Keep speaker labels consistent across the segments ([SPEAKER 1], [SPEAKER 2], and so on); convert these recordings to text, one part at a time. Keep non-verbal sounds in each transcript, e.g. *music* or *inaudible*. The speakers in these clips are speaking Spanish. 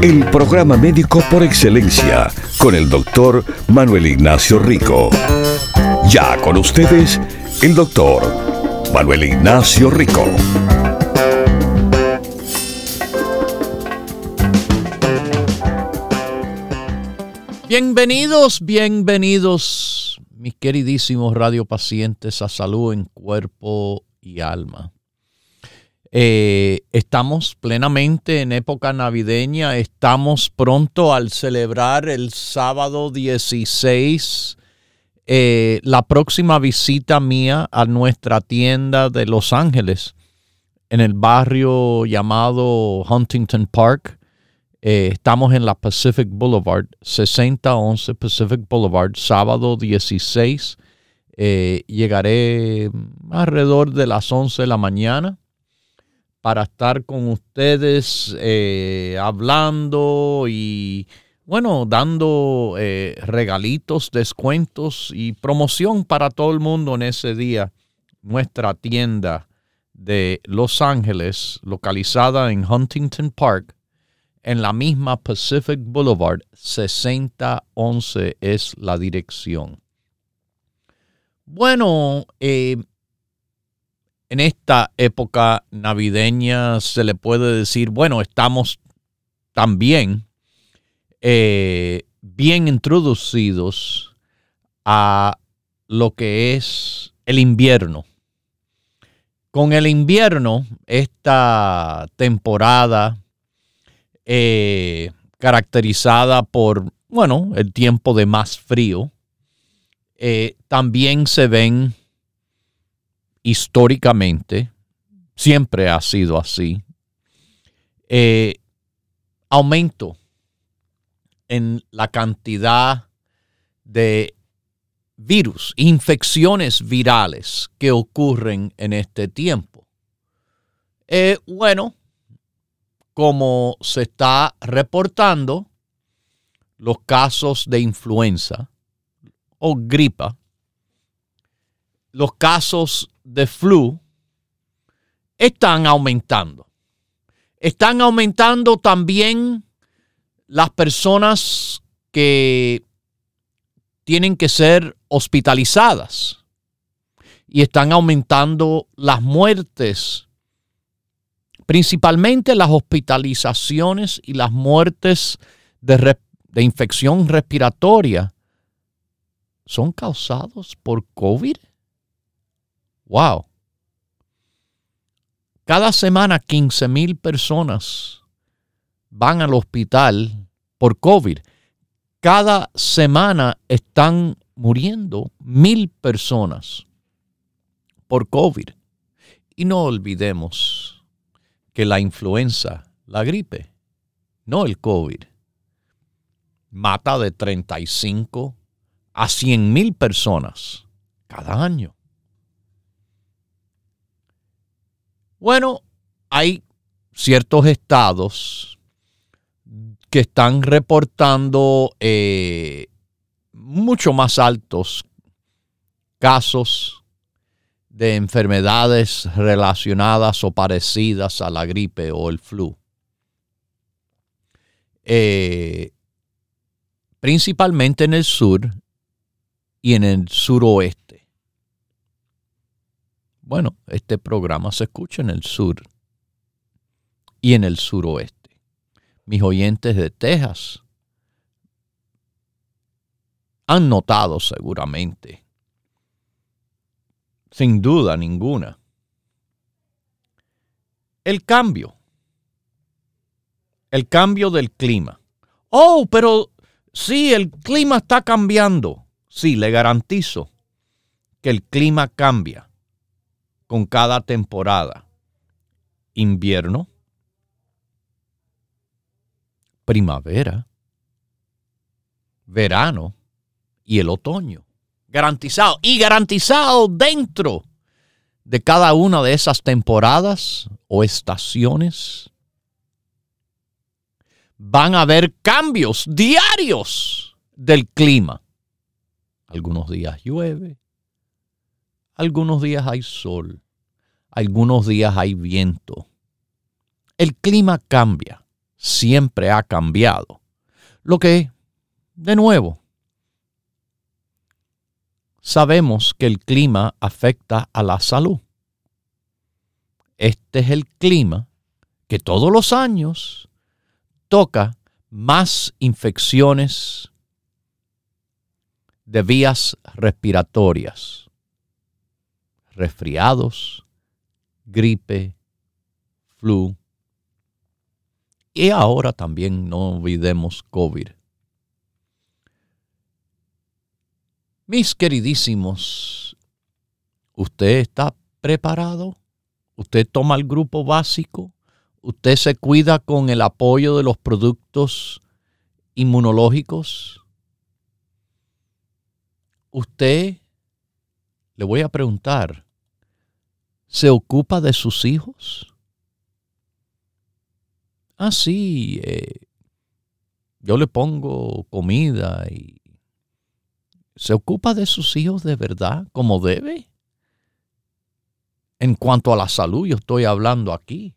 [SPEAKER 1] El programa médico por excelencia con el doctor Manuel Ignacio Rico. Ya con ustedes, el doctor Manuel Ignacio Rico.
[SPEAKER 2] Bienvenidos, bienvenidos, mis queridísimos radiopacientes a salud en cuerpo y alma. Eh, estamos plenamente en época navideña, estamos pronto al celebrar el sábado 16 eh, la próxima visita mía a nuestra tienda de Los Ángeles en el barrio llamado Huntington Park. Eh, estamos en la Pacific Boulevard, 6011 Pacific Boulevard, sábado 16. llegaré alrededor de las 11 de la mañana para estar con ustedes eh, hablando y, bueno, dando eh, regalitos, descuentos y promoción para todo el mundo en ese día. Nuestra tienda de Los Ángeles, localizada en Huntington Park, en la misma Pacific Boulevard, 6011 es la dirección. Bueno, eh, en esta época navideña se le puede decir, bueno, estamos también eh, bien introducidos a lo que es el invierno. Con el invierno, esta temporada eh, caracterizada por, bueno, el tiempo de más frío, eh, también se ven históricamente, siempre ha sido así, eh, aumento en la cantidad de virus, infecciones virales que ocurren en este tiempo. Eh, bueno, como se está reportando, los casos de influenza o gripa, los casos de flu están aumentando. Están aumentando también las personas que tienen que ser hospitalizadas y están aumentando las muertes, principalmente las hospitalizaciones y las muertes de, infección respiratoria son causados por COVID. Wow. Cada semana 15 mil personas van al hospital por COVID. Cada semana están muriendo mil personas por COVID. Y no olvidemos que la influenza, la gripe, no el COVID, mata de 35 a 100 mil personas cada año. Bueno, hay ciertos estados que están reportando eh, mucho más altos casos de enfermedades relacionadas o parecidas a la gripe o el flu. eh, principalmente en el sur y en el suroeste. Bueno, este programa se escucha en el sur y en el suroeste. Mis oyentes de Texas han notado seguramente, sin duda ninguna, el cambio, el cambio del clima. Oh, pero sí, el clima está cambiando. Sí, le garantizo que el clima cambia con cada temporada. Invierno, primavera, verano y el otoño. Garantizado. Y garantizado dentro de cada una de esas temporadas o estaciones. Van a haber cambios diarios del clima. Algunos días llueve, algunos días hay sol, algunos días hay viento. El clima cambia, siempre ha cambiado. Lo que, de nuevo, sabemos que el clima afecta a la salud. Este es el clima que todos los años toca más infecciones de vías respiratorias, resfriados, gripe, flu y ahora también no olvidemos COVID. Mis queridísimos, ¿usted está preparado? ¿Usted toma el grupo básico? ¿Usted se cuida con el apoyo de los productos inmunológicos? ¿Usted, le voy a preguntar, se ocupa de sus hijos? Ah, sí, eh, yo le pongo comida y ¿Se ocupa de sus hijos de verdad como debe? En cuanto a la salud, yo estoy hablando aquí.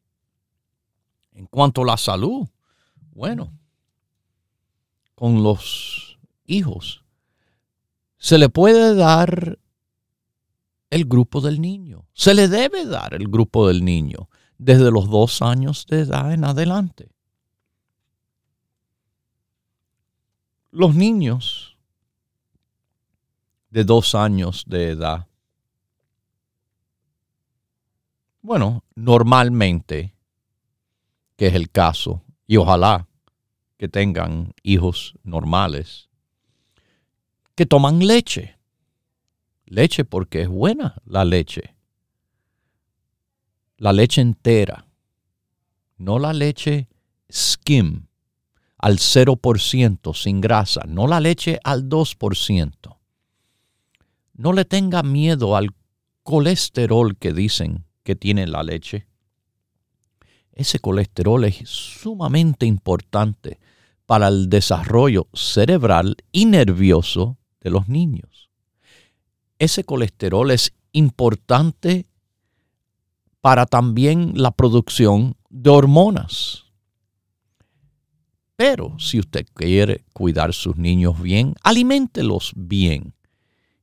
[SPEAKER 2] En cuanto a la salud, bueno, con los hijos, se le puede dar el grupo del niño. Se le debe dar el grupo del niño desde los dos años de edad en adelante. Los niños de dos años de edad. Bueno, normalmente, que es el caso, y ojalá que tengan hijos normales, que toman leche. Leche porque es buena la leche. La leche entera, no la leche skim al 0% sin grasa, no la leche al 2%. No le tenga miedo al colesterol que dicen que tiene la leche. Ese colesterol es sumamente importante para el desarrollo cerebral y nervioso de los niños. Ese colesterol es importante para también la producción de hormonas. Pero si usted quiere cuidar sus niños bien, aliméntelos bien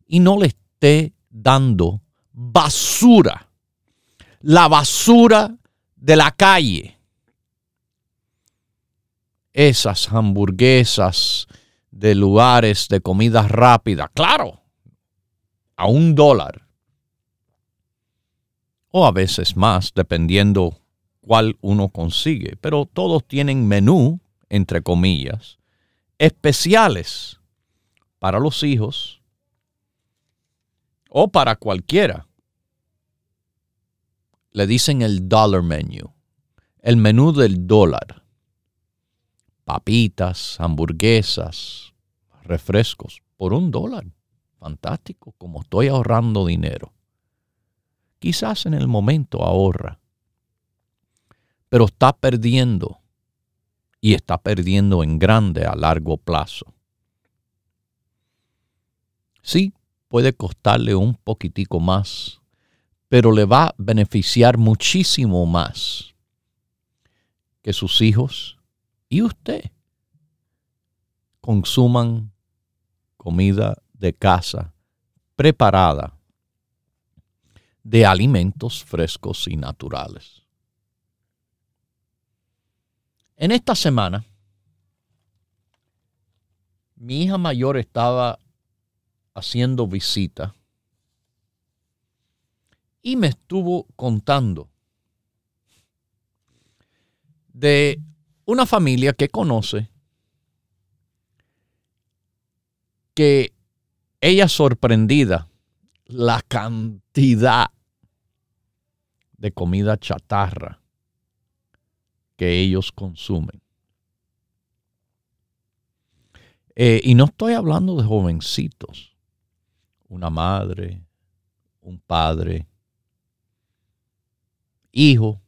[SPEAKER 2] y no le esté dando basura, la basura de la calle. Esas hamburguesas de lugares de comida rápida, claro, a un dólar. O a veces más, dependiendo cuál uno consigue. Pero todos tienen menú, entre comillas, especiales para los hijos o para cualquiera. Le dicen el dollar menu, el menú del dólar. Papitas, hamburguesas, refrescos, por un dólar. Fantástico, como estoy ahorrando dinero. Quizás en el momento ahorra, pero está perdiendo y está perdiendo en grande a largo plazo. Sí, puede costarle un poquitico más, pero le va a beneficiar muchísimo más que sus hijos y usted consuman comida de casa preparada de alimentos frescos y naturales. En esta semana, mi hija mayor estaba haciendo visita y me estuvo contando de una familia que conoce que ella sorprendida la cantidad de comida chatarra que ellos consumen. Eh, y no estoy hablando de jovencitos, una madre, un padre, hijo,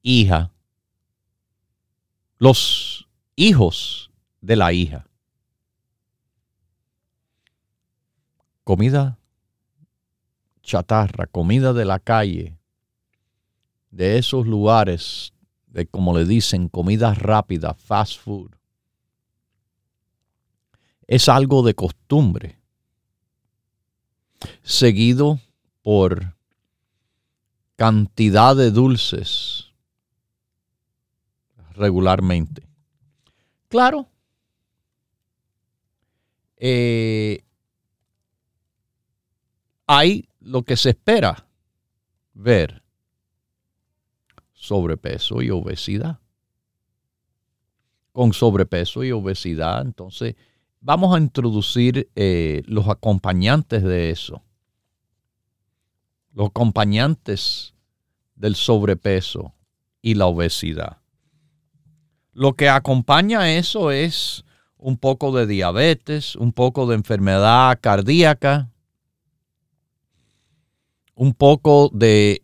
[SPEAKER 2] hija, los hijos de la hija. Comida chatarra, comida de la calle, de esos lugares, de como le dicen, comida rápida, fast food, es algo de costumbre, seguido por cantidad de dulces regularmente. Claro, eh, hay lo que se espera ver, sobrepeso y obesidad. Con sobrepeso y obesidad, entonces vamos a introducir eh, los acompañantes de eso los acompañantes del sobrepeso y la obesidad. Lo que acompaña a eso es un poco de diabetes, un poco de enfermedad cardíaca, un poco de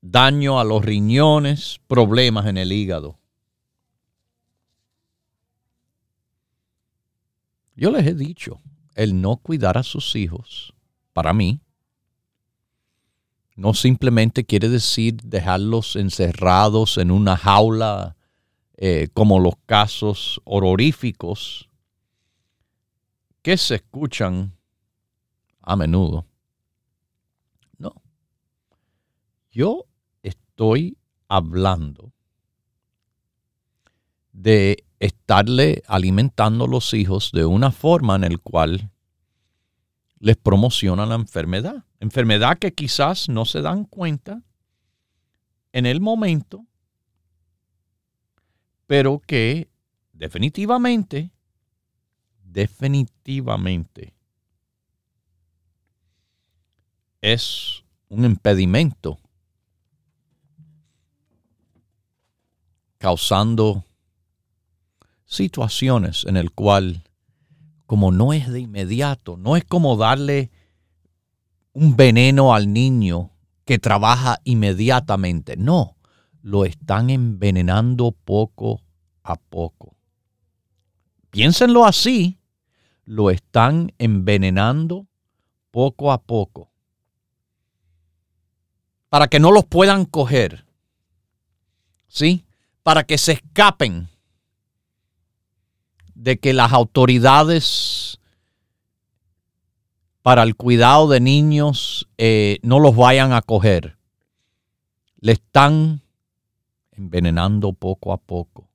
[SPEAKER 2] daño a los riñones, problemas en el hígado. Yo les he dicho, el no cuidar a sus hijos, para mí, no simplemente quiere decir dejarlos encerrados en una jaula eh, como los casos horroríficos que se escuchan a menudo. No. Yo estoy hablando de estarle alimentando a los hijos de una forma en la cual les promociona la enfermedad. Enfermedad que quizás no se dan cuenta en el momento, pero que definitivamente, definitivamente es un impedimento causando situaciones en el cual como no es de inmediato, no es como darle un veneno al niño que trabaja inmediatamente. No, lo están envenenando poco a poco. Piénsenlo así, lo están envenenando poco a poco. Para que no los puedan coger. ¿Sí? Para que se escapen de que las autoridades para el cuidado de niños eh, no los vayan a coger. Le están envenenando poco a poco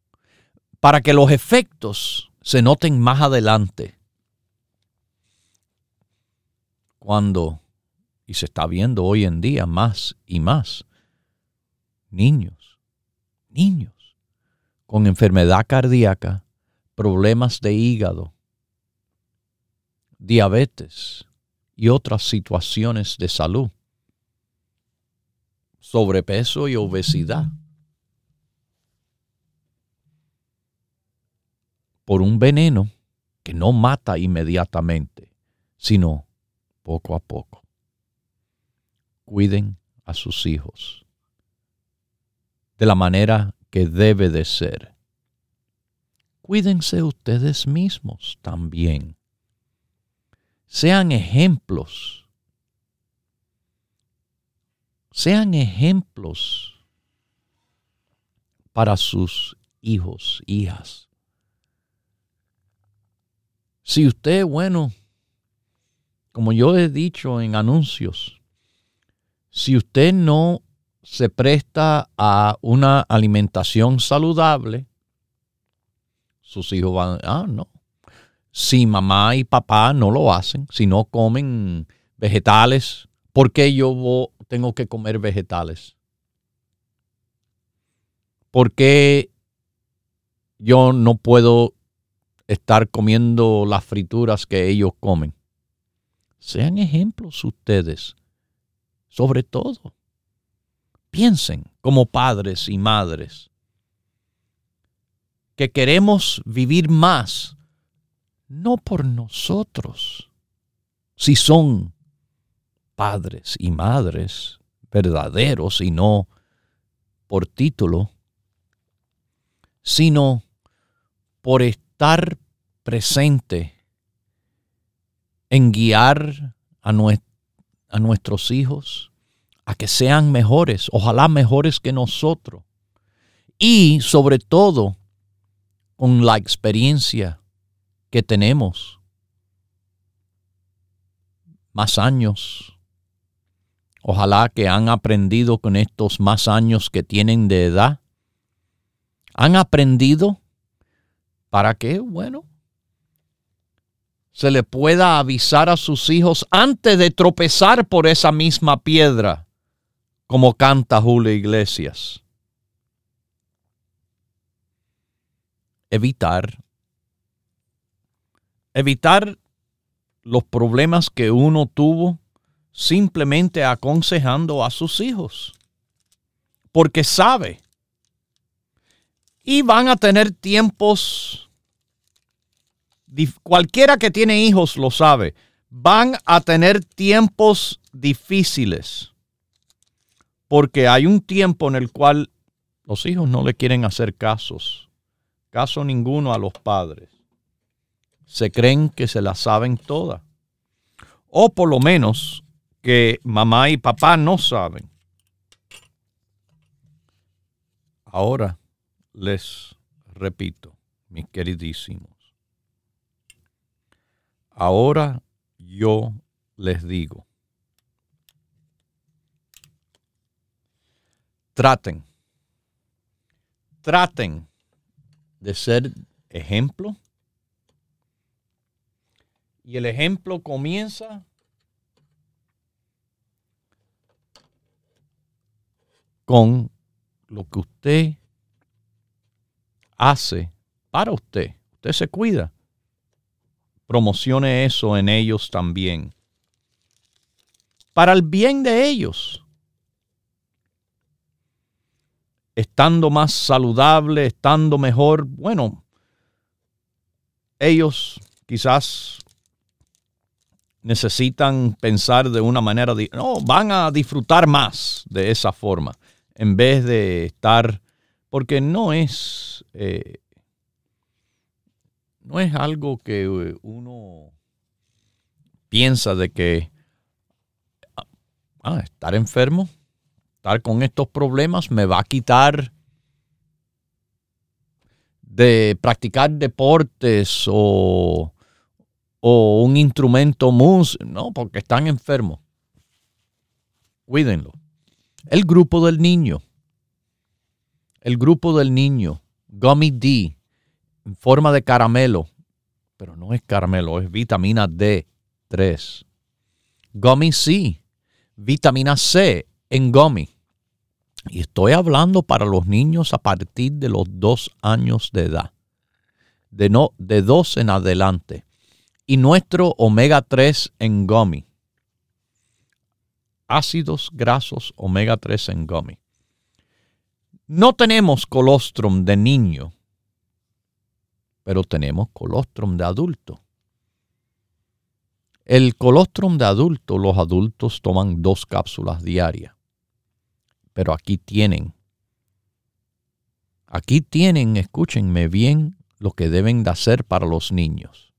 [SPEAKER 2] para que los efectos se noten más adelante. Cuando, y se está viendo hoy en día más y más, niños, niños con enfermedad cardíaca, problemas de hígado, diabetes, y otras situaciones de salud, sobrepeso y obesidad. Por un veneno que no mata inmediatamente, sino poco a poco. Cuiden a sus hijos de la manera que debe de ser. Cuídense ustedes mismos también sean ejemplos. Sean ejemplos para sus hijos, hijas. Si usted, bueno, como yo he dicho en anuncios, si usted no se presta a una alimentación saludable, sus hijos van, ah, no. Si mamá y papá no lo hacen, si no comen vegetales, ¿por qué yo tengo que comer vegetales? ¿Por qué yo no puedo estar comiendo las frituras que ellos comen? Sean ejemplos ustedes, sobre todo. Piensen como padres y madres que queremos vivir más, no por nosotros, si son padres y madres verdaderos y no por título, sino por estar presente en guiar a, nuestros hijos a que sean mejores, ojalá mejores que nosotros. Y sobre todo, con la experiencia que tenemos, más años. Ojalá que han aprendido con estos más años que tienen de edad. Han aprendido para que, bueno, se le pueda avisar a sus hijos antes de tropezar por esa misma piedra, como canta Julio Iglesias. Evitar, evitar los problemas que uno tuvo simplemente aconsejando a sus hijos, porque sabe, y van a tener tiempos cualquiera que tiene hijos lo sabe, van a tener tiempos difíciles. Porque hay un tiempo en el cual los hijos no le quieren hacer casos, caso ninguno a los padres. Se creen que se la saben todas. O por lo menos que mamá y papá no saben. Ahora les repito, mis queridísimos Ahora yo les digo, traten, traten de ser ejemplo. Y el ejemplo comienza con lo que usted hace para usted. Usted se cuida promocione eso en ellos también. Para el bien de ellos. Estando más saludable, estando mejor, bueno, ellos quizás necesitan pensar de una manera, no, van a disfrutar más de esa forma, en vez de estar, porque no es eh, no es algo que eh, uno piensa de que ah, estar enfermo, estar con estos problemas me va a quitar de practicar deportes o, o un instrumento músico. No, porque están enfermos. Cuídenlo. El grupo del niño. El grupo del niño. Gummy D en forma de caramelo, pero no es caramelo, es vitamina D3. Gummy C, vitamina C en gummy. Y estoy hablando para los niños a partir de los dos años de edad. De, no, de dos en adelante. Y nuestro omega 3 en gummy. Ácidos grasos omega 3 en gummy. No tenemos colostrum de niño pero tenemos colostrum de adulto. El colostrum de adulto, los adultos toman dos cápsulas diarias. Pero aquí tienen, aquí tienen, escúchenme bien, lo que deben de hacer para los niños.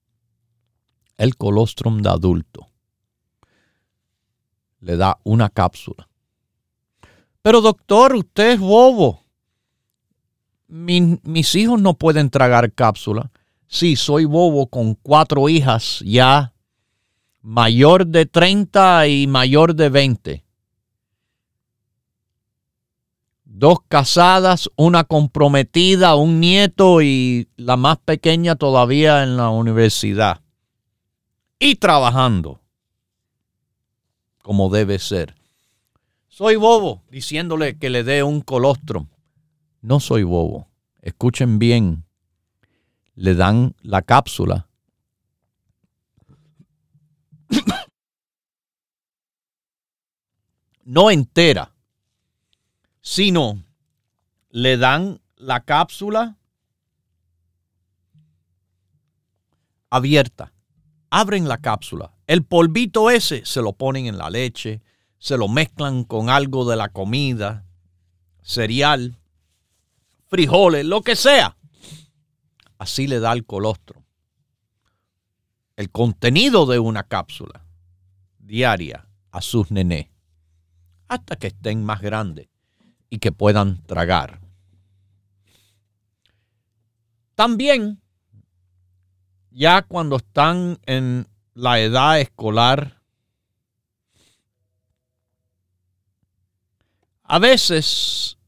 [SPEAKER 2] El colostrum de adulto le da una cápsula. Pero doctor, usted es bobo mis hijos no pueden tragar cápsula. Sí, soy bobo con cuatro hijas ya, mayor de 30 y mayor de 20. Dos casadas, una comprometida, un nieto y la más pequeña todavía en la universidad. Y trabajando como debe ser. Soy bobo diciéndole que le dé un colostrum. No soy bobo. Escuchen bien. Le dan la cápsula. *coughs* no entera, sino le dan la cápsula abierta. Abren la cápsula. El polvito ese se lo ponen en la leche, se lo mezclan con algo de la comida, cereal, frijoles, lo que sea. Así le da el colostro. El contenido de una cápsula diaria a sus nené hasta que estén más grandes y que puedan tragar. También, ya cuando están en la edad escolar, A veces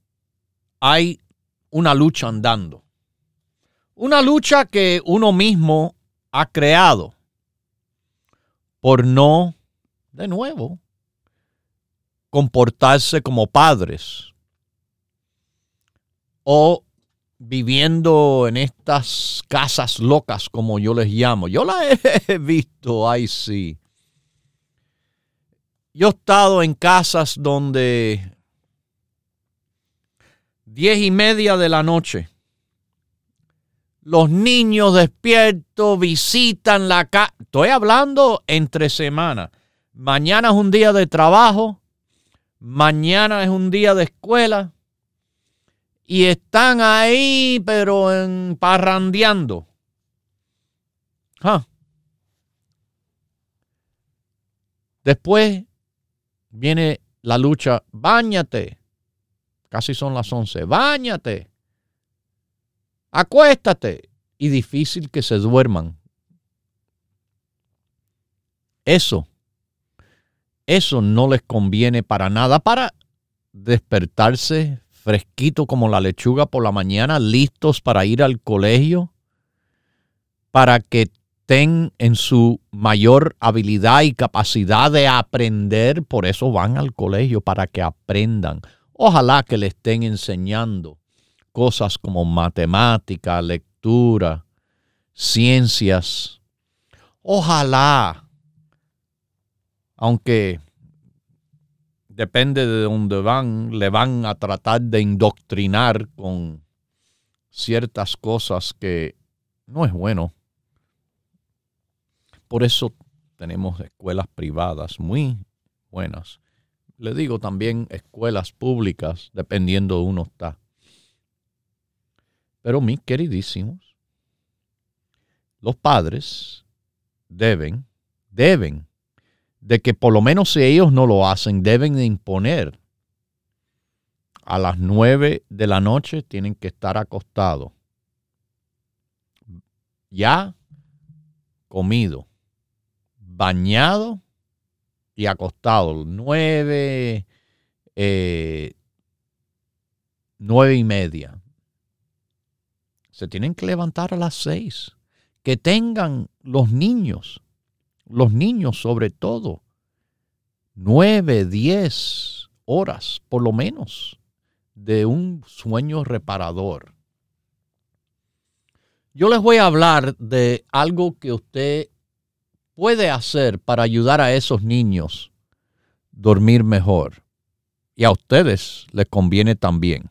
[SPEAKER 2] hay una lucha andando. Una lucha que uno mismo ha creado por no, de nuevo, comportarse como padres o viviendo en estas casas locas como yo les llamo. Yo la he *laughs* visto, ay sí. Yo he estado en casas donde diez y media de la noche. Los niños despiertos visitan la casa. Estoy hablando entre semanas. Mañana es un día de trabajo. Mañana es un día de escuela. Y están ahí, pero en parrandeando. Después viene la lucha. Báñate Casi son las 11. Báñate. Acuéstate. Y difícil que se duerman. Eso, eso no les conviene para nada para despertarse fresquito como la lechuga por la mañana, listos para ir al colegio, para que estén en su mayor habilidad y capacidad de aprender, por eso van al colegio, para que aprendan. Ojalá que le estén enseñando cosas como matemática, lectura, ciencias. Ojalá, aunque depende de dónde van, le van a tratar de indoctrinar con ciertas cosas que no es bueno. Por eso tenemos escuelas privadas muy buenas le digo también escuelas públicas, dependiendo de uno está. Pero mis queridísimos, los padres deben, deben, de que por lo menos si ellos no lo hacen, deben de imponer a las nueve de la noche tienen que estar acostados. Ya comido, bañado y acostado, nueve, eh, nueve y media. Se tienen que levantar a las seis. Que tengan los niños, los niños sobre todo, nueve, diez horas por lo menos de un sueño reparador. Yo les voy a hablar de algo que usted puede hacer para ayudar a esos niños dormir mejor? Y a ustedes les conviene también.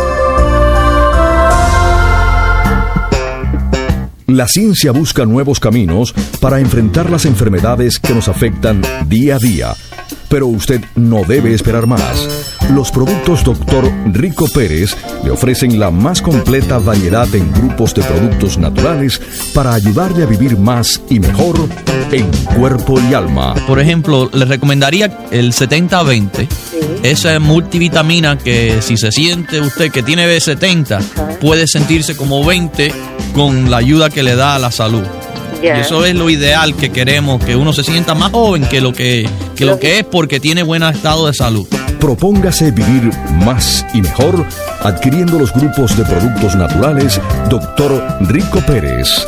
[SPEAKER 1] La ciencia busca nuevos caminos para enfrentar las enfermedades que nos afectan día a día. Pero usted no debe esperar más. Los productos Dr. Rico Pérez le ofrecen la más completa variedad en grupos de productos naturales para ayudarle a vivir más y mejor en cuerpo y alma.
[SPEAKER 3] Por ejemplo, le recomendaría el 70-20. Esa multivitamina que si se siente usted que tiene B70, puede sentirse como 20 con la ayuda que le da a la salud. Y eso es lo ideal que queremos, que uno se sienta más joven que lo que, que lo que es porque tiene buen estado de salud.
[SPEAKER 1] Propóngase vivir más y mejor adquiriendo los grupos de productos naturales Dr. Rico Pérez.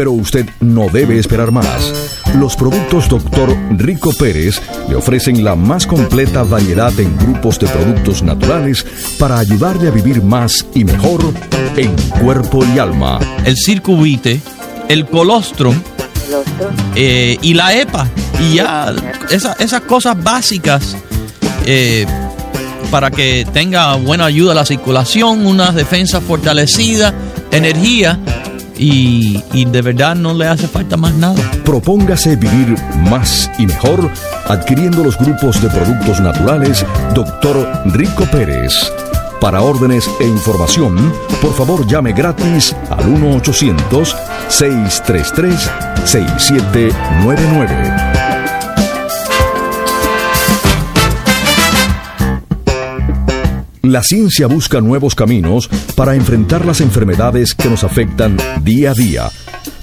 [SPEAKER 1] Pero usted no debe esperar más. Los productos Dr. Rico Pérez le ofrecen la más completa variedad en grupos de productos naturales para ayudarle a vivir más y mejor en cuerpo y alma.
[SPEAKER 3] El circuvite, el colostrum eh, y la EPA. Y ya esas cosas básicas. Eh, para que tenga buena ayuda a la circulación, una defensa fortalecida, energía y, de verdad no le hace falta más nada.
[SPEAKER 1] Propóngase vivir más y mejor adquiriendo los grupos de productos naturales Dr. Rico Pérez. Para órdenes e información, por favor llame gratis al 1-800-633-6799. La ciencia busca nuevos caminos para enfrentar las enfermedades que nos afectan día a día.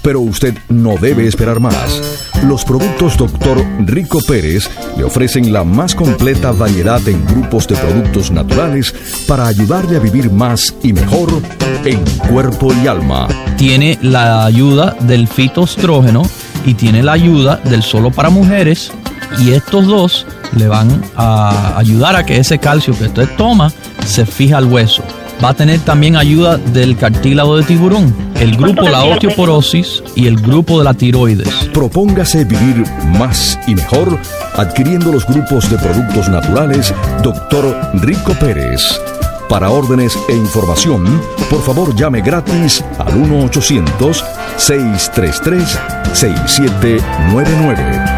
[SPEAKER 1] Pero usted no debe esperar más. Los productos Dr. Rico Pérez le ofrecen la más completa variedad en grupos de productos naturales para ayudarle a vivir más y mejor en cuerpo y alma.
[SPEAKER 3] Tiene la ayuda del fitoestrógeno y tiene la ayuda del solo para mujeres y estos dos le van a ayudar a que ese calcio que usted toma se fija al hueso. Va a tener también ayuda del cartílago de tiburón, el grupo la osteoporosis y el grupo de la tiroides.
[SPEAKER 1] Propóngase vivir más y mejor adquiriendo los grupos de productos naturales Dr. Rico Pérez. Para órdenes e información, por favor llame gratis al 1-800-633-6799.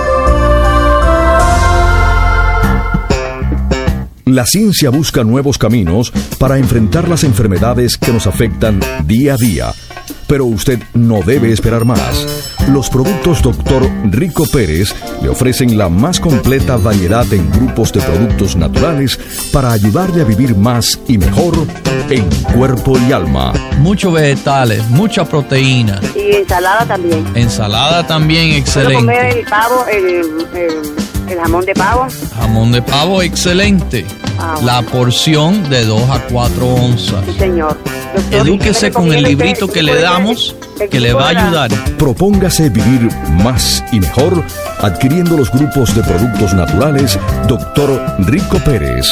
[SPEAKER 1] La ciencia busca nuevos caminos para enfrentar las enfermedades que nos afectan día a día. Pero usted no debe esperar más. Los productos Dr. Rico Pérez le ofrecen la más completa variedad en grupos de productos naturales para ayudarle a vivir más y mejor en cuerpo y alma.
[SPEAKER 3] Muchos vegetales, mucha proteína.
[SPEAKER 4] Y ensalada también.
[SPEAKER 3] Ensalada también, excelente.
[SPEAKER 4] comer el pavo, el jamón de pavo.
[SPEAKER 3] Jamón de pavo, excelente. Ah, la porción de 2 a 4 onzas.
[SPEAKER 4] Sí, señor.
[SPEAKER 1] Edúquese
[SPEAKER 3] con el librito que le damos, que le va a ayudar.
[SPEAKER 1] Propóngase vivir más y mejor adquiriendo los grupos de productos naturales Dr. Rico Pérez.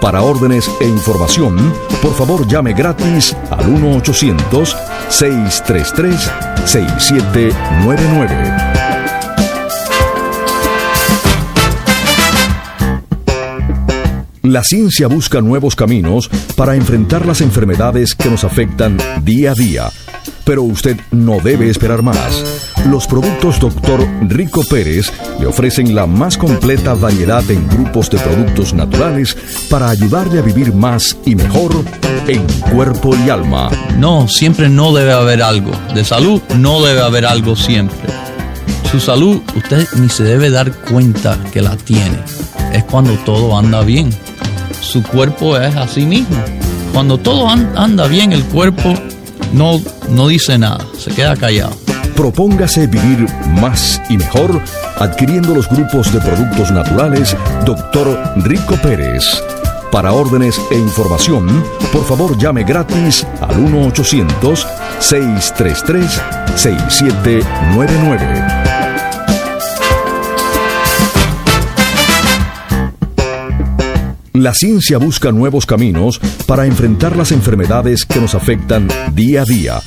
[SPEAKER 1] Para órdenes e información, por favor llame gratis al 1-800-633-6799. La ciencia busca nuevos caminos para enfrentar las enfermedades que nos afectan día a día. Pero usted no debe esperar más. Los productos Dr. Rico Pérez le ofrecen la más completa variedad en grupos de productos naturales para ayudarle a vivir más y mejor en cuerpo y alma.
[SPEAKER 3] No, siempre no debe haber algo. De salud no debe haber algo siempre. Su salud usted ni se debe dar cuenta que la tiene. Es cuando todo anda bien su cuerpo es así mismo. Cuando todo anda bien, el cuerpo no, no dice nada, se queda callado.
[SPEAKER 1] Propóngase vivir más y mejor adquiriendo los grupos de productos naturales Dr. Rico Pérez. Para órdenes e información, por favor llame gratis al 1-800-633-6799. La ciencia busca nuevos caminos para enfrentar las enfermedades que nos afectan día a día.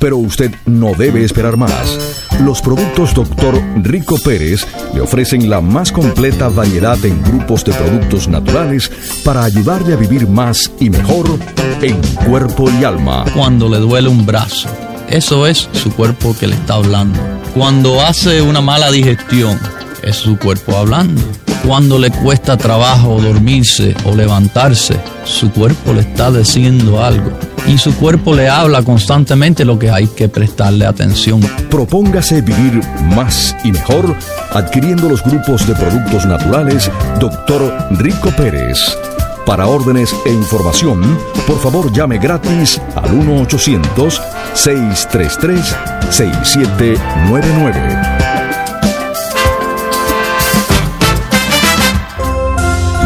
[SPEAKER 1] Pero usted no debe esperar más. Los productos Dr. Rico Pérez le ofrecen la más completa variedad en grupos de productos naturales para ayudarle a vivir más y mejor en cuerpo y alma.
[SPEAKER 3] Cuando le duele un brazo, eso es su cuerpo que le está hablando. Cuando hace una mala digestión, es su cuerpo hablando cuando le cuesta trabajo dormirse o levantarse, su cuerpo le está diciendo algo. Y su cuerpo le habla constantemente lo que hay que prestarle atención.
[SPEAKER 1] Propóngase vivir más y mejor adquiriendo los grupos de productos naturales Dr. Rico Pérez. Para órdenes e información, por favor llame gratis al 1-800-633-6799.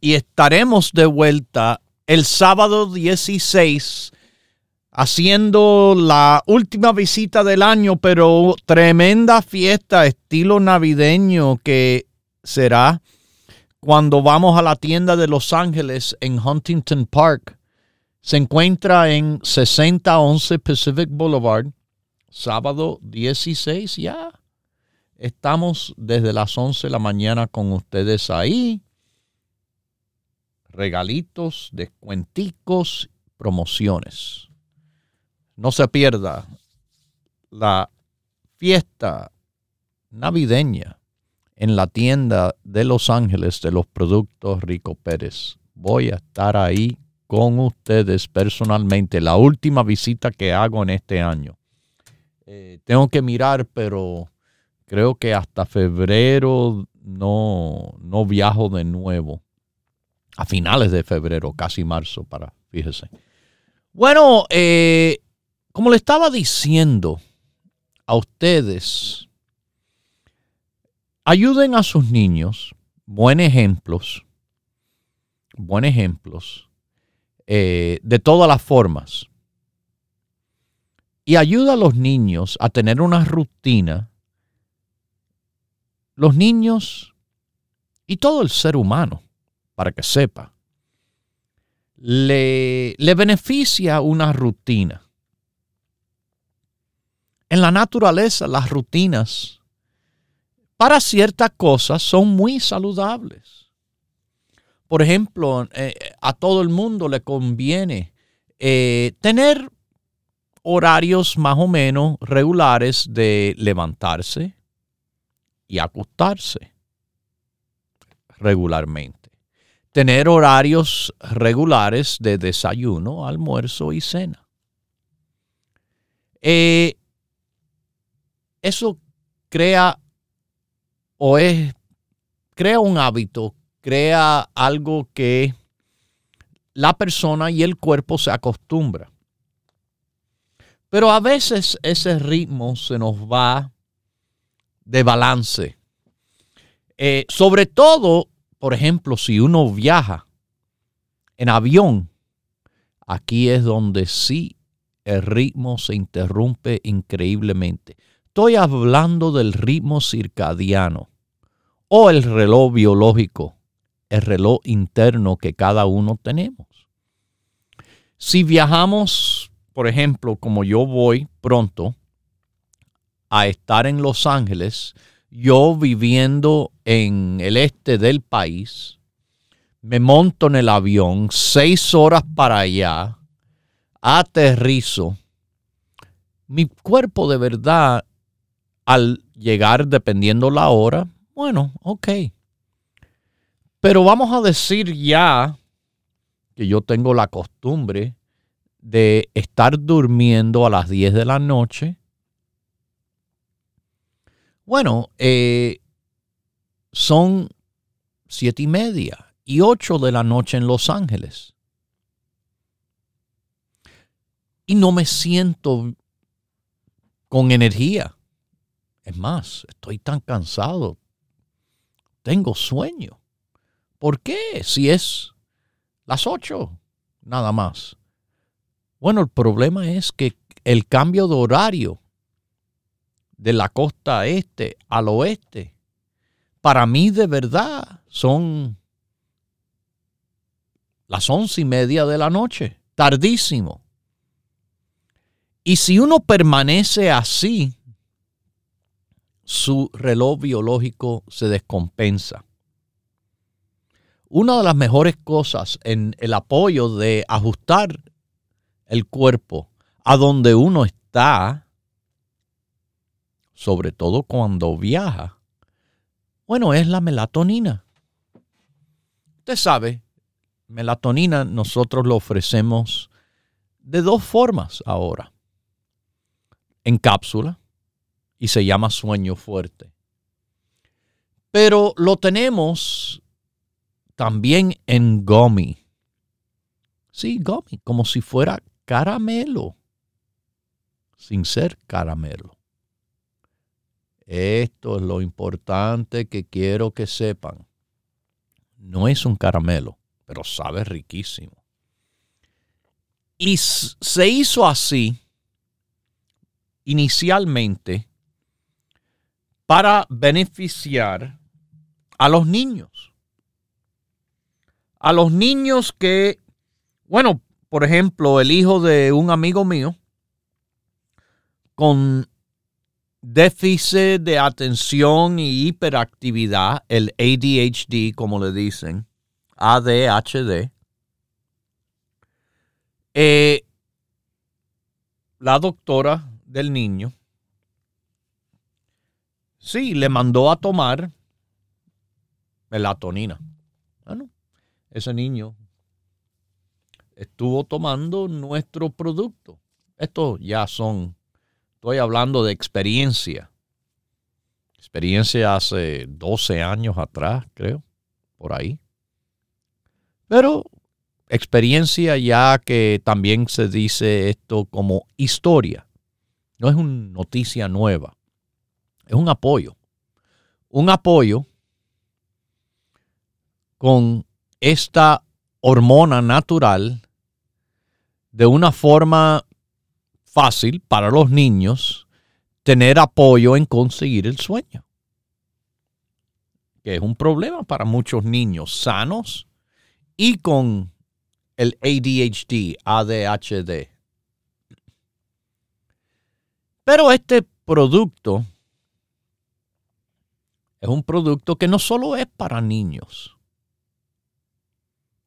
[SPEAKER 2] y estaremos de vuelta el sábado 16 haciendo la última visita del año, pero tremenda fiesta estilo navideño que será cuando vamos a la tienda de Los Ángeles en Huntington Park. Se encuentra en 6011 Pacific Boulevard, sábado 16 ya. Estamos desde las 11 de la mañana con ustedes ahí regalitos, descuenticos, promociones. No se pierda la fiesta navideña en la tienda de Los Ángeles de los productos Rico Pérez. Voy a estar ahí con ustedes personalmente. La última visita que hago en este año. Eh, tengo que mirar, pero creo que hasta febrero no, no viajo de nuevo a finales de febrero, casi marzo, para, fíjese. Bueno, eh, como le estaba diciendo a ustedes, ayuden a sus niños, buen ejemplos, buen ejemplos, eh, de todas las formas. Y ayuda a los niños a tener una rutina. Los niños y todo el ser humano para que sepa, le, le beneficia una rutina. En la naturaleza, las rutinas para ciertas cosas son muy saludables. Por ejemplo, eh, a todo el mundo le conviene eh, tener horarios más o menos regulares de levantarse y acostarse regularmente tener horarios regulares de desayuno, almuerzo y cena. Eh, eso crea o es, crea un hábito, crea algo que la persona y el cuerpo se acostumbra. Pero a veces ese ritmo se nos va de balance. Eh, sobre todo por ejemplo, si uno viaja en avión, aquí es donde sí el ritmo se interrumpe increíblemente. Estoy hablando del ritmo circadiano o el reloj biológico, el reloj interno que cada uno tenemos. Si viajamos, por ejemplo, como yo voy pronto a estar en Los Ángeles, yo viviendo en el este del país, me monto en el avión, seis horas para allá, aterrizo. Mi cuerpo de verdad, al llegar, dependiendo la hora, bueno, ok. Pero vamos a decir ya que yo tengo la costumbre de estar durmiendo a las 10 de la noche. Bueno, eh, son siete y media y ocho de la noche en Los Ángeles. Y no me siento con energía. Es más, estoy tan cansado. Tengo sueño. ¿Por qué? Si es las 8, nada más. Bueno, el problema es que el cambio de horario de la costa este al oeste, para mí de verdad son las once y media de la noche, tardísimo. Y si uno permanece así, su reloj biológico se descompensa una de las mejores cosas en el apoyo de ajustar el cuerpo a donde uno está, sobre todo cuando viaja, bueno, es la melatonina. Usted sabe, melatonina nosotros lo ofrecemos de dos formas ahora. En cápsula y se llama sueño fuerte. Pero lo tenemos también en gummy. Sí, gummy, como si fuera caramelo, sin ser caramelo. Esto es lo importante que quiero que sepan. No es un caramelo, pero sabe riquísimo. Y se hizo así inicialmente para beneficiar a los niños a los niños que, bueno, por ejemplo, el hijo de un amigo mío con déficit de atención y hiperactividad, el ADHD, como le dicen, ADHD, eh, la doctora del niño, sí, le mandó a tomar melatonina. Bueno, ese niño estuvo tomando nuestro producto. Esto ya son, estoy hablando de experiencia. Experiencia hace 12 años atrás, creo, por ahí. Pero experiencia ya que también se dice esto como historia. No es una noticia nueva, es un apoyo. Un apoyo con esta hormona natural de una forma fácil para los niños tener apoyo en conseguir el sueño, que es un problema para muchos niños sanos y con el ADHD, ADHD. Pero este producto es un producto que no solo es para niños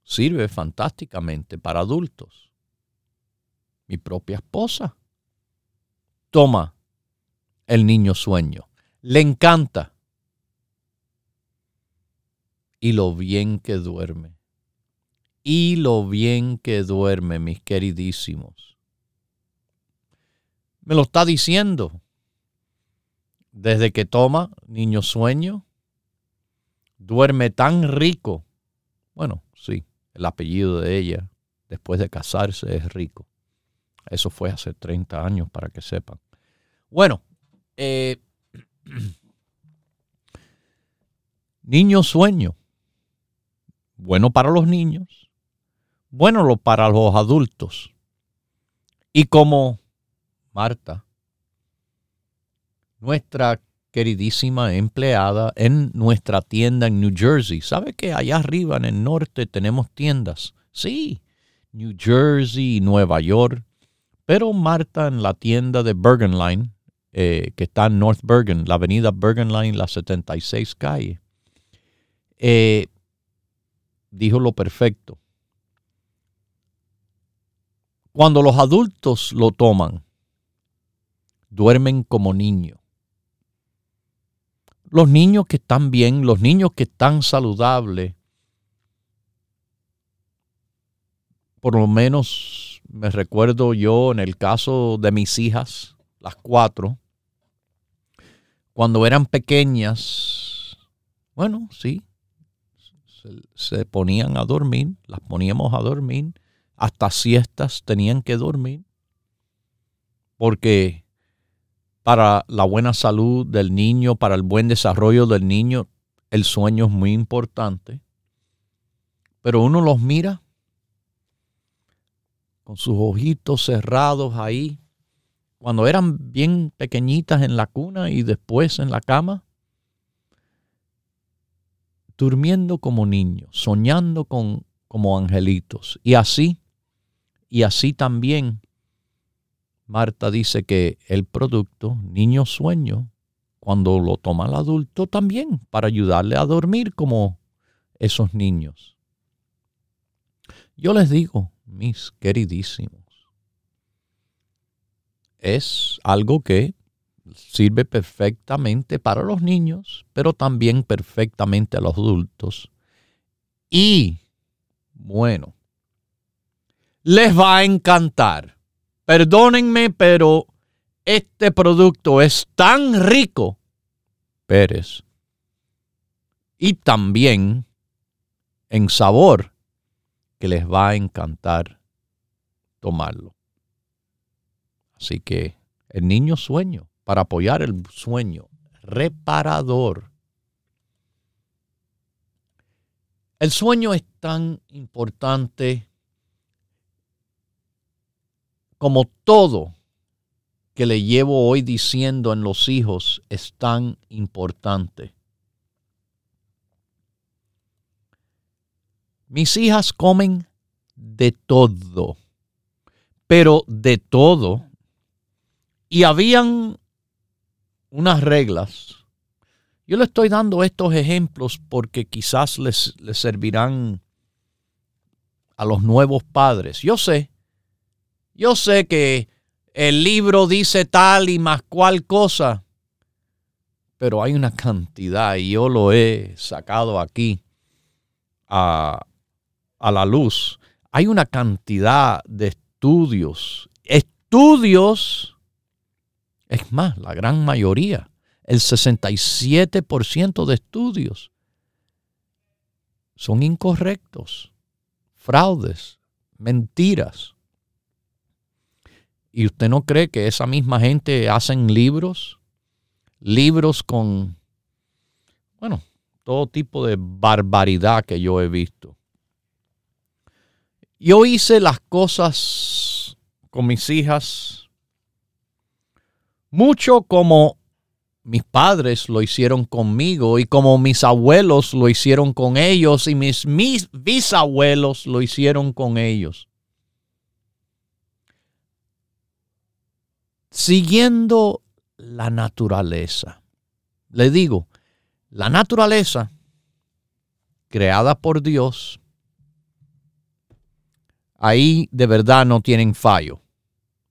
[SPEAKER 2] sirve fantásticamente para adultos. Mi propia esposa toma el niño sueño. Le encanta. Y lo bien que duerme. Y lo bien que duerme, mis queridísimos. Me lo está diciendo. Desde que toma niño sueño, duerme tan rico. Bueno, sí, el apellido de ella después de casarse es rico. Eso fue hace 30 años para que sepan. Bueno, eh, *clears throat* niño sueño. bueno para los niños, bueno para los adultos. Y como Marta, nuestra queridísima empleada en nuestra tienda en New Jersey. ¿Sabe que allá arriba en el norte tenemos tiendas? Sí, New Jersey, Nueva York. Pero Marta en la tienda de Bergen Line, eh, que está en North Bergen, la avenida Bergen Line, la 76 calle, eh, dijo lo perfecto. Cuando los adultos lo toman, duermen como niños. Los niños que están bien, los niños que están saludables, por lo menos me recuerdo yo en el caso de mis hijas, las cuatro, cuando eran pequeñas, bueno, sí, se, ponían a dormir, las poníamos a dormir, hasta siestas tenían que dormir, porque para la buena salud del niño, para el buen desarrollo del niño, el sueño es muy importante. Pero uno los mira con sus ojitos cerrados ahí, cuando eran bien pequeñitas en la cuna y después en la cama, durmiendo como niños, soñando con, como angelitos. Y así, y así también Marta dice que el producto Niño Sueño, cuando lo toma el adulto, también para ayudarle a dormir como esos niños. Yo les digo, mis queridísimos, es algo que sirve perfectamente para los niños, pero también perfectamente a los adultos. Y, bueno, les va a encantar. Perdónenme, pero este producto es tan rico, Pérez, y también en sabor, que les va a encantar tomarlo. Así que el niño sueño, para apoyar el sueño, reparador. El sueño es tan importante como todo que le llevo hoy diciendo en los hijos es tan importante. Mis hijas comen de todo, pero de todo. Y habían unas reglas. Yo le estoy dando estos ejemplos porque quizás les, les servirán a los nuevos padres. Yo sé yo sé que el libro dice tal y más cual cosa, pero hay una cantidad y yo lo he sacado aquí a, a la luz. Hay una cantidad de estudios, estudios, es más, la gran mayoría, el 67% de estudios son incorrectos, fraudes, mentiras. ¿Y usted no cree que esa misma gente hacen libros? Libros con, bueno, todo tipo de barbaridad que yo he visto. Yo hice las cosas con mis hijas mucho como mis padres lo hicieron conmigo y como mis abuelos lo hicieron con ellos y mis, mis bisabuelos lo hicieron con ellos. siguiendo la naturaleza. Le digo, la naturaleza creada por Dios, ahí de verdad no tienen fallo.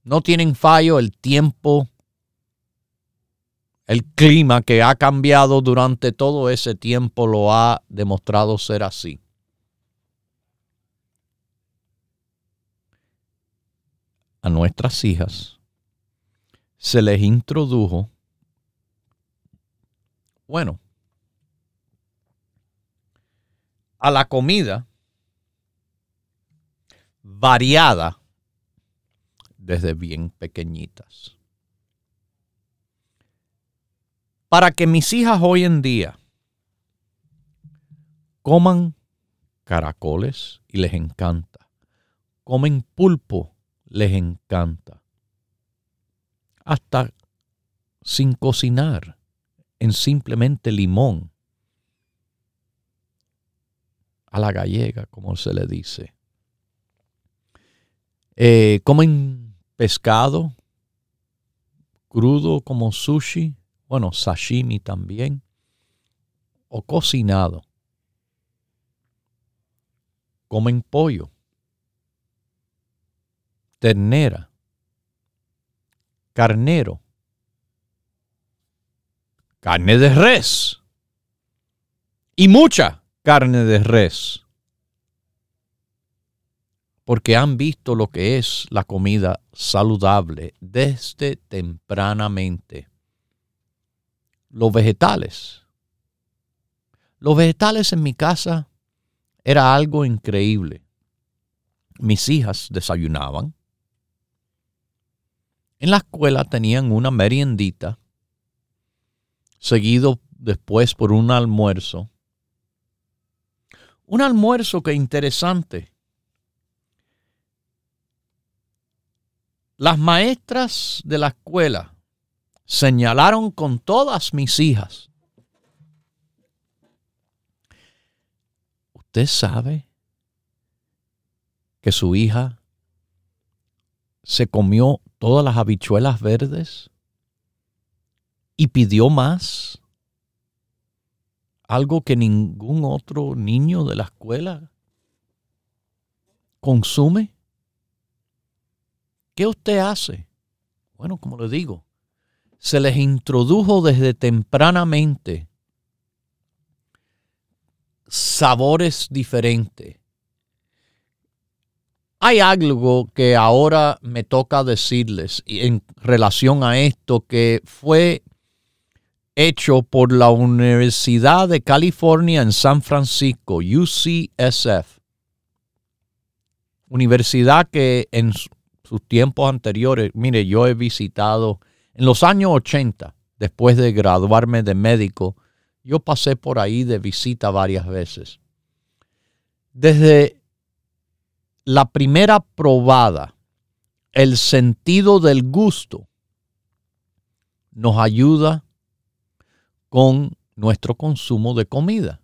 [SPEAKER 2] No tienen fallo el tiempo, el clima que ha cambiado durante todo ese tiempo lo ha demostrado ser así. A nuestras hijas se les introdujo, bueno, a la comida variada desde bien pequeñitas. Para que mis hijas hoy en día coman caracoles y les encanta. Comen pulpo, les encanta. Hasta sin cocinar, en simplemente limón. A la gallega, como se le dice. Eh, comen pescado crudo como sushi, bueno, sashimi también, o cocinado. Comen pollo, ternera, carnero, carne de res y mucha carne de res. Porque han visto lo que es la comida saludable desde tempranamente. Los vegetales. Los vegetales en mi casa era algo increíble. Mis hijas desayunaban. En la escuela tenían una meriendita, seguido después por un almuerzo. Un almuerzo que interesante. Las maestras de la escuela señalaron con todas mis hijas. ¿Usted sabe que su hija se comió todas las habichuelas verdes y pidió más? Algo que ningún otro niño de la escuela consume. ¿Qué usted hace? Bueno, como le digo, se les introdujo desde tempranamente sabores diferentes. Hay algo que ahora me toca decirles en relación a esto que fue hecho por la Universidad de California en San Francisco, UCSF. Universidad que en sus tiempos anteriores, mire, yo he visitado en los años 80, después de graduarme de médico, yo pasé por ahí de visita varias veces. Desde la primera probada, el sentido del gusto nos ayuda con nuestro consumo de comida.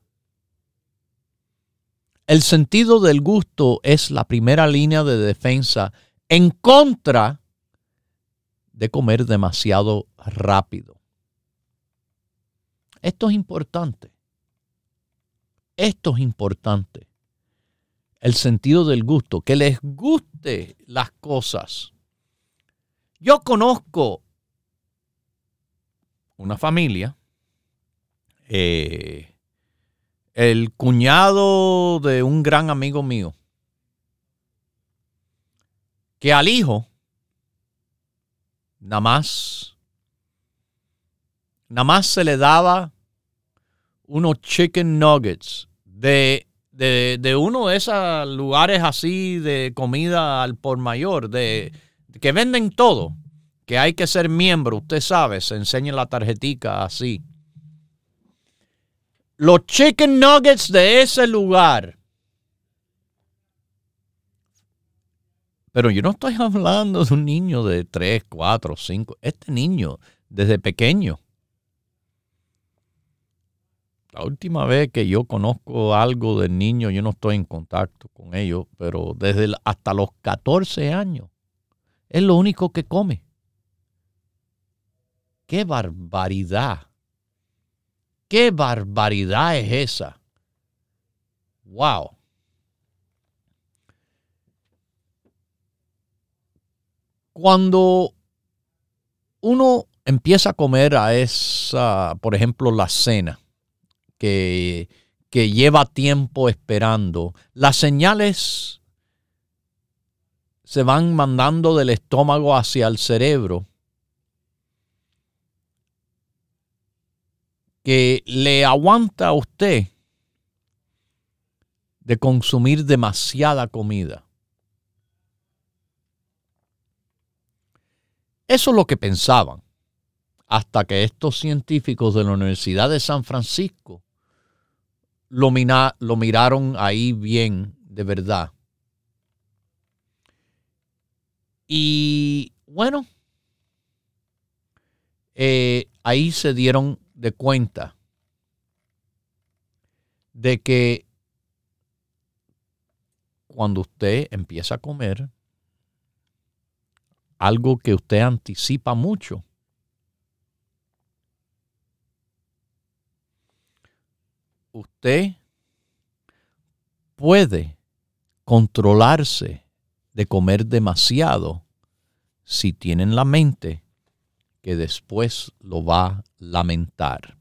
[SPEAKER 2] El sentido del gusto es la primera línea de defensa en contra de comer demasiado rápido. Esto es importante. Esto es importante. El sentido del gusto, que les guste las cosas. Yo conozco una familia, eh, el cuñado de un gran amigo mío, que al hijo, nada más, nada más se le daba unos chicken nuggets de, de, uno de esos lugares así de comida al por mayor, de, que venden todo, que hay que ser miembro, usted sabe, se enseña la tarjetica así. Los chicken nuggets de ese lugar Pero yo no estoy *laughs* hablando de un niño de 3, 4, 5. Este niño, desde pequeño. La última vez que yo conozco algo del niño, yo no estoy en contacto con ellos, pero desde hasta los 14 años, es lo único que come. ¡Qué barbaridad! ¿Qué barbaridad es esa? ¡Wow! Cuando uno empieza a comer a esa, por ejemplo, la cena, que, que lleva tiempo esperando, las señales se van mandando del estómago hacia el cerebro que le aguanta a usted de consumir demasiada comida. Eso es lo que pensaban, hasta que estos científicos de la Universidad de San Francisco lo, miraron ahí bien, de verdad. Y bueno, eh, ahí se dieron de cuenta de que cuando usted empieza a comer algo que usted anticipa mucho, usted puede controlarse de comer demasiado si tiene en la mente que después lo va a lamentar.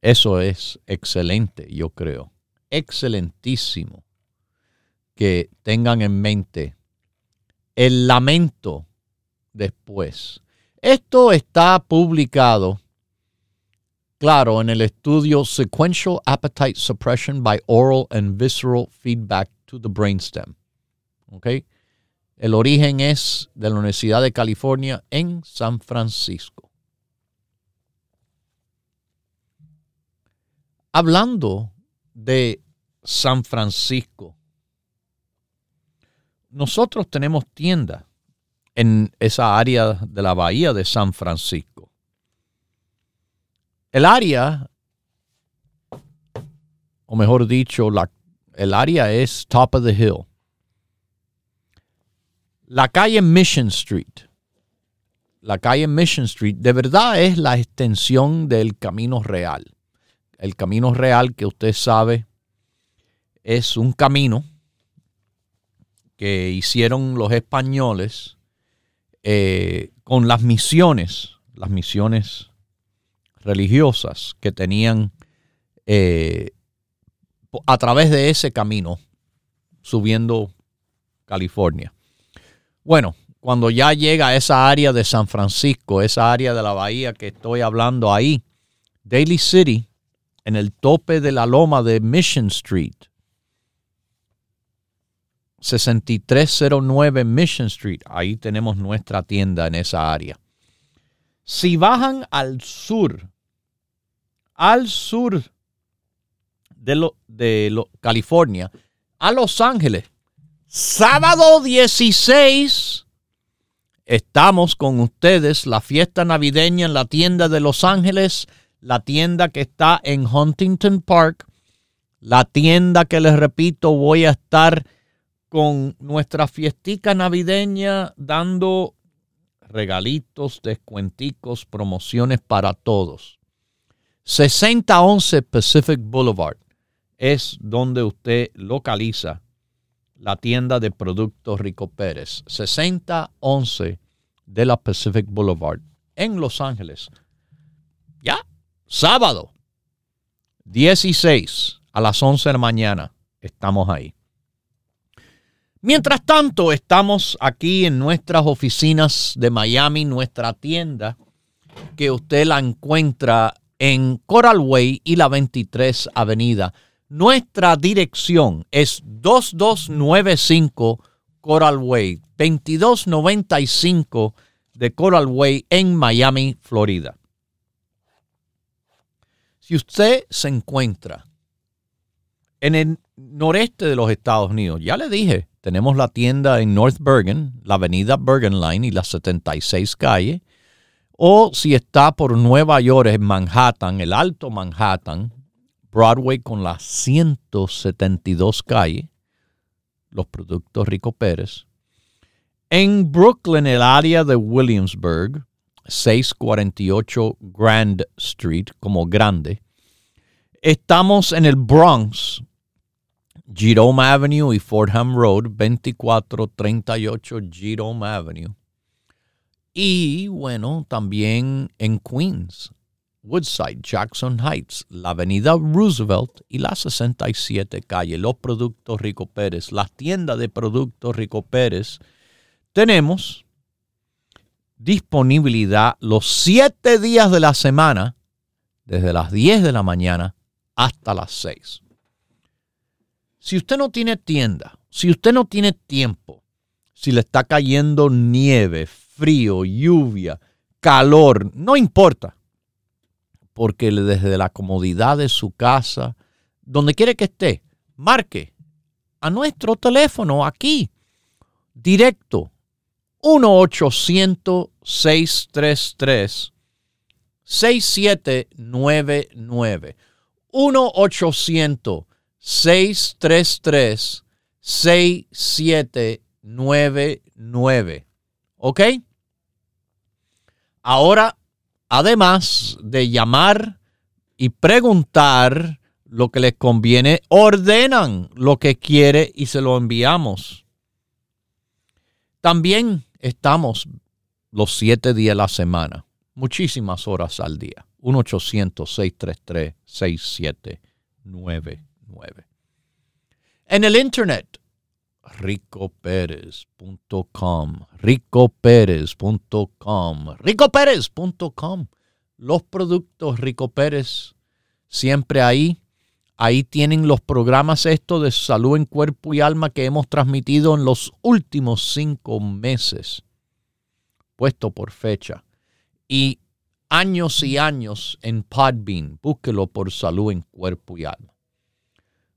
[SPEAKER 2] Eso es excelente, yo creo. Excelentísimo que tengan en mente el lamento después. Esto está publicado, claro, en el estudio Sequential Appetite Suppression by Oral and Visceral Feedback to the Brainstem. ¿Ok? El origen es de la Universidad de California en San Francisco. Hablando de San Francisco, nosotros tenemos tienda en esa área de la bahía de San Francisco. El área, o mejor dicho, la, el área es top of the hill. La calle Mission Street, la calle Mission Street, de verdad es la extensión del Camino Real. El Camino Real que usted sabe es un camino que hicieron los españoles eh, con las misiones, las misiones religiosas que tenían eh, a través de ese camino subiendo California. Bueno, cuando ya llega a esa área de San Francisco, esa área de la bahía que estoy hablando ahí, Daly City, en el tope de la loma de Mission Street, 6309 Mission Street. Ahí tenemos nuestra tienda en esa área. Si bajan al sur, al sur de, lo, de lo, California, a Los Ángeles, sábado 16, estamos con ustedes, la fiesta navideña en la tienda de Los Ángeles, la tienda que está en Huntington Park, la tienda que les repito voy a estar con nuestra fiestica navideña dando regalitos, descuenticos, promociones para todos. 6011 Pacific Boulevard es donde usted localiza la tienda de productos Rico Pérez. 6011 de la Pacific Boulevard en Los Ángeles. Ya, sábado 16 a las 11 de la mañana estamos ahí. Mientras tanto, estamos aquí en nuestras oficinas de Miami, nuestra tienda, que usted la encuentra en Coral Way y la 23 Avenida. Nuestra dirección es 2295 Coral Way, 2295 de Coral Way en Miami, Florida. Si usted se encuentra en el noreste de los Estados Unidos, ya le dije, tenemos la tienda en North Bergen, la avenida Bergen Line y la 76 calle. O si está por Nueva York, en Manhattan, el Alto Manhattan, Broadway con la 172 calle, los productos Rico Pérez. En Brooklyn, el área de Williamsburg, 648 Grand Street, como grande. Estamos en el Bronx, Jerome Avenue y Fordham Road, 2438 Jerome Avenue. Y bueno, también en Queens, Woodside, Jackson Heights, la avenida Roosevelt y la 67 calle. Los productos Rico Pérez, las tiendas de productos Rico Pérez. Tenemos disponibilidad los siete días de la semana, desde las 10 de la mañana hasta las 6. Si usted no tiene tienda, si usted no tiene tiempo, si le está cayendo nieve, frío, lluvia, calor, no importa, porque desde la comodidad de su casa, donde quiere que esté, marque a nuestro teléfono aquí, directo, 1-800-633. 6799 1-800-633 6799. ¿Ok? Ahora, además de llamar y preguntar lo que les conviene, ordenan lo que quiere y se lo enviamos. También estamos los siete días de la semana, muchísimas horas al día. 1-800-633-6799. En el internet, ricoperez.com, ricoperez.com, ricoperez.com. Los productos Rico Pérez, siempre ahí. Ahí tienen los programas estos de salud en cuerpo y alma que hemos transmitido en los últimos cinco meses, puesto por fecha. Y años y años en Podbean. Búsquelo por salud en cuerpo y alma.